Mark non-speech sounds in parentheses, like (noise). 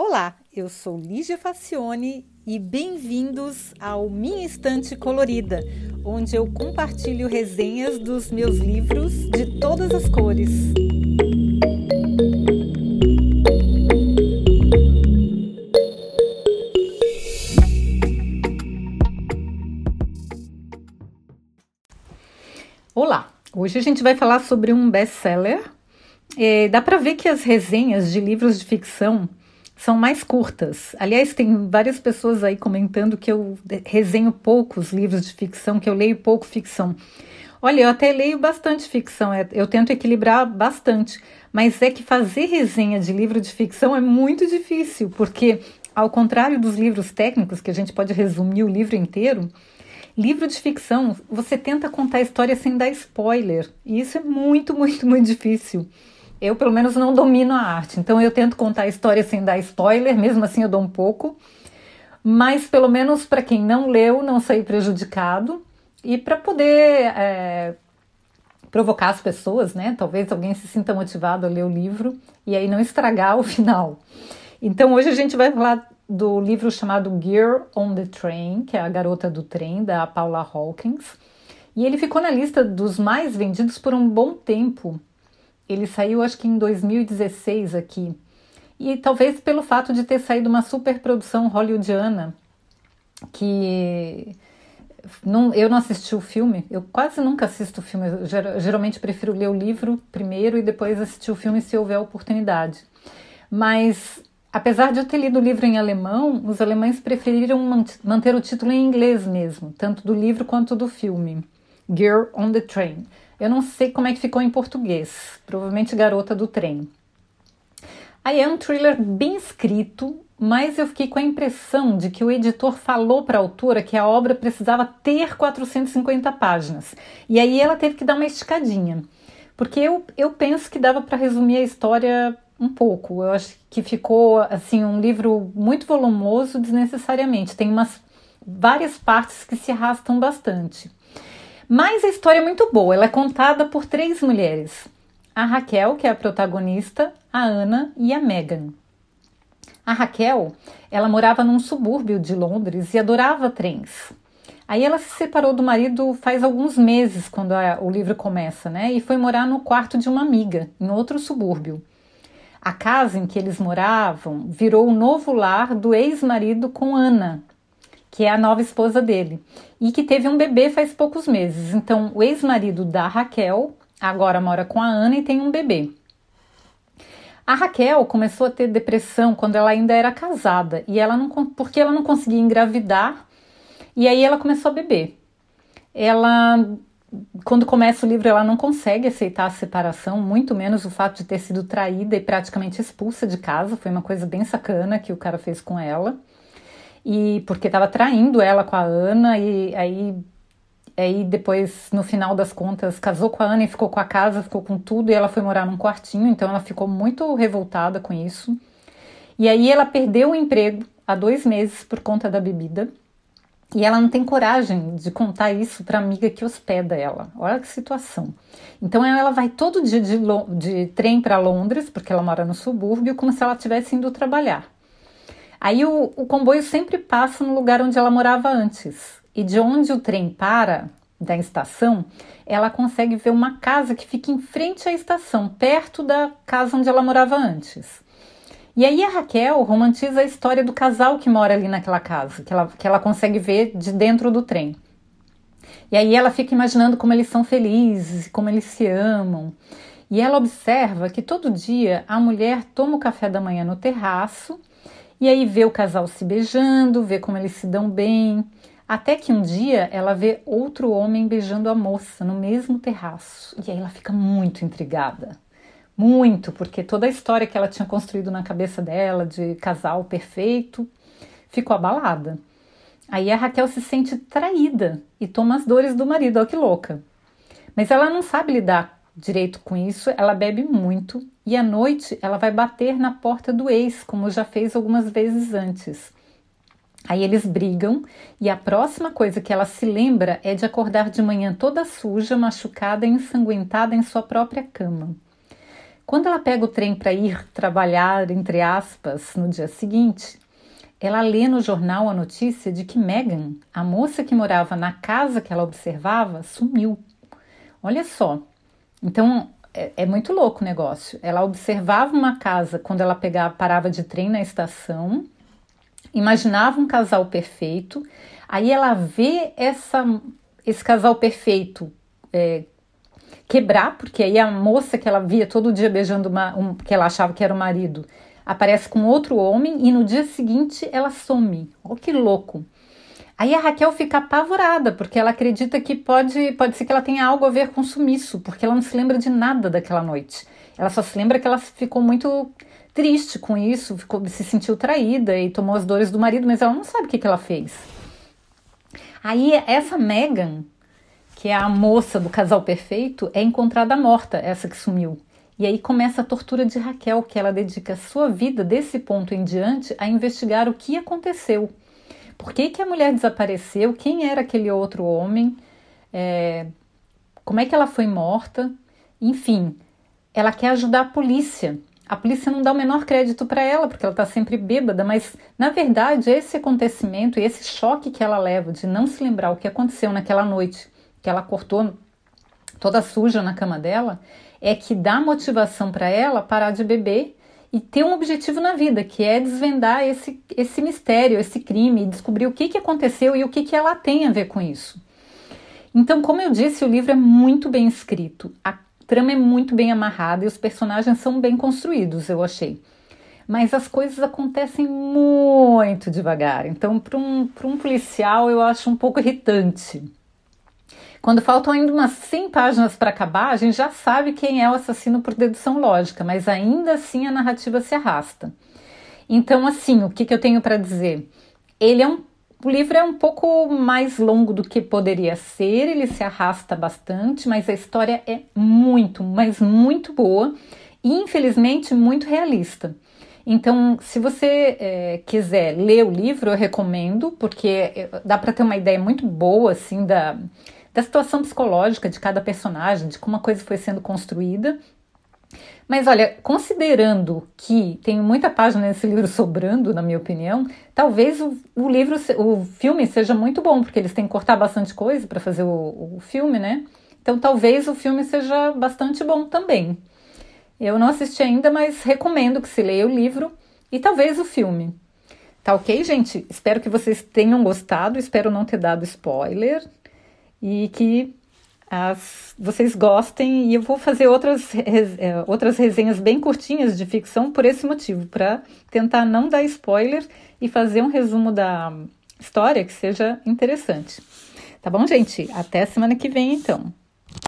Olá, eu sou Lígia Facione e bem-vindos ao Minha Estante Colorida, onde eu compartilho resenhas dos meus livros de todas as cores. Olá, hoje a gente vai falar sobre um best-seller. É, dá para ver que as resenhas de livros de ficção são mais curtas. Aliás, tem várias pessoas aí comentando que eu resenho poucos livros de ficção, que eu leio pouco ficção. Olha, eu até leio bastante ficção, é, eu tento equilibrar bastante, mas é que fazer resenha de livro de ficção é muito difícil, porque, ao contrário dos livros técnicos, que a gente pode resumir o livro inteiro, livro de ficção você tenta contar a história sem dar spoiler, e isso é muito, muito, muito difícil. Eu, pelo menos, não domino a arte, então eu tento contar a história sem dar spoiler, mesmo assim eu dou um pouco, mas pelo menos para quem não leu, não sair prejudicado e para poder é, provocar as pessoas, né? Talvez alguém se sinta motivado a ler o livro e aí não estragar o (laughs) final. Então hoje a gente vai falar do livro chamado Gear on the Train, que é a garota do trem, da Paula Hawkins. E ele ficou na lista dos mais vendidos por um bom tempo. Ele saiu acho que em 2016 aqui. E talvez pelo fato de ter saído uma superprodução hollywoodiana, que não, eu não assisti o filme, eu quase nunca assisto o filme, eu geralmente prefiro ler o livro primeiro e depois assistir o filme se houver oportunidade. Mas apesar de eu ter lido o livro em alemão, os alemães preferiram manter o título em inglês mesmo, tanto do livro quanto do filme. Girl on the Train. Eu não sei como é que ficou em português, provavelmente Garota do Trem. Aí é um thriller bem escrito, mas eu fiquei com a impressão de que o editor falou para a autora que a obra precisava ter 450 páginas. E aí ela teve que dar uma esticadinha. Porque eu, eu penso que dava para resumir a história um pouco. Eu acho que ficou assim um livro muito volumoso desnecessariamente. Tem umas várias partes que se arrastam bastante. Mas a história é muito boa, ela é contada por três mulheres: a Raquel, que é a protagonista, a Ana e a Megan. A Raquel, ela morava num subúrbio de Londres e adorava trens. Aí ela se separou do marido faz alguns meses, quando a, o livro começa, né? E foi morar no quarto de uma amiga, em outro subúrbio. A casa em que eles moravam virou o novo lar do ex-marido com Ana, que é a nova esposa dele, e que teve um bebê faz poucos meses. Então, o ex-marido da Raquel agora mora com a Ana e tem um bebê. A Raquel começou a ter depressão quando ela ainda era casada e ela não porque ela não conseguia engravidar e aí ela começou a beber. Ela quando começa o livro ela não consegue aceitar a separação, muito menos o fato de ter sido traída e praticamente expulsa de casa, foi uma coisa bem sacana que o cara fez com ela e porque estava traindo ela com a Ana e aí aí depois no final das contas casou com a Ana e ficou com a casa, ficou com tudo e ela foi morar num quartinho, então ela ficou muito revoltada com isso. E aí ela perdeu o emprego há dois meses por conta da bebida. E ela não tem coragem de contar isso para a amiga que hospeda ela. Olha que situação. Então ela vai todo dia de, de trem para Londres, porque ela mora no subúrbio, como se ela estivesse indo trabalhar. Aí o, o comboio sempre passa no lugar onde ela morava antes. E de onde o trem para, da estação, ela consegue ver uma casa que fica em frente à estação, perto da casa onde ela morava antes. E aí a Raquel romantiza a história do casal que mora ali naquela casa, que ela, que ela consegue ver de dentro do trem. E aí ela fica imaginando como eles são felizes, como eles se amam. E ela observa que todo dia a mulher toma o café da manhã no terraço e aí vê o casal se beijando, vê como eles se dão bem, até que um dia ela vê outro homem beijando a moça no mesmo terraço. E aí ela fica muito intrigada. Muito, porque toda a história que ela tinha construído na cabeça dela de casal perfeito ficou abalada. Aí a Raquel se sente traída e toma as dores do marido, olha que louca. Mas ela não sabe lidar direito com isso, ela bebe muito e à noite ela vai bater na porta do ex, como já fez algumas vezes antes. Aí eles brigam e a próxima coisa que ela se lembra é de acordar de manhã toda suja, machucada e ensanguentada em sua própria cama. Quando ela pega o trem para ir trabalhar, entre aspas, no dia seguinte, ela lê no jornal a notícia de que Megan, a moça que morava na casa que ela observava, sumiu. Olha só. Então é, é muito louco o negócio. Ela observava uma casa quando ela pegava, parava de trem na estação, imaginava um casal perfeito, aí ela vê essa, esse casal perfeito é, quebrar, porque aí a moça que ela via todo dia beijando uma, um, que ela achava que era o marido, aparece com outro homem e no dia seguinte ela some. Olha que louco. Aí a Raquel fica apavorada, porque ela acredita que pode, pode ser que ela tenha algo a ver com sumiço, porque ela não se lembra de nada daquela noite. Ela só se lembra que ela ficou muito triste com isso, ficou, se sentiu traída e tomou as dores do marido, mas ela não sabe o que, que ela fez. Aí essa Megan, que é a moça do casal perfeito, é encontrada morta, essa que sumiu. E aí começa a tortura de Raquel, que ela dedica sua vida desse ponto em diante a investigar o que aconteceu. Por que, que a mulher desapareceu? Quem era aquele outro homem? É, como é que ela foi morta? Enfim, ela quer ajudar a polícia. A polícia não dá o menor crédito para ela, porque ela está sempre bêbada, mas na verdade esse acontecimento esse choque que ela leva de não se lembrar o que aconteceu naquela noite que ela cortou toda suja na cama dela, é que dá motivação para ela parar de beber e ter um objetivo na vida, que é desvendar esse, esse mistério, esse crime, descobrir o que, que aconteceu e o que, que ela tem a ver com isso. Então, como eu disse, o livro é muito bem escrito, a trama é muito bem amarrada e os personagens são bem construídos, eu achei. Mas as coisas acontecem muito devagar, então, para um, um policial, eu acho um pouco irritante. Quando faltam ainda umas 100 páginas para acabar, a gente já sabe quem é o assassino por dedução lógica, mas ainda assim a narrativa se arrasta. Então, assim, o que, que eu tenho para dizer? Ele é um, o livro é um pouco mais longo do que poderia ser, ele se arrasta bastante, mas a história é muito, mas muito boa e infelizmente muito realista. Então, se você é, quiser ler o livro, eu recomendo, porque é, dá para ter uma ideia muito boa assim da da situação psicológica de cada personagem, de como a coisa foi sendo construída. Mas olha, considerando que tem muita página nesse (laughs) livro sobrando, na minha opinião, talvez o, o livro, o filme seja muito bom, porque eles têm que cortar bastante coisa para fazer o, o filme, né? Então talvez o filme seja bastante bom também. Eu não assisti ainda, mas recomendo que se leia o livro e talvez o filme. Tá ok, gente? Espero que vocês tenham gostado, espero não ter dado spoiler e que as, vocês gostem. E eu vou fazer outras, é, outras resenhas bem curtinhas de ficção por esse motivo, para tentar não dar spoiler e fazer um resumo da história que seja interessante. Tá bom, gente? Até semana que vem, então.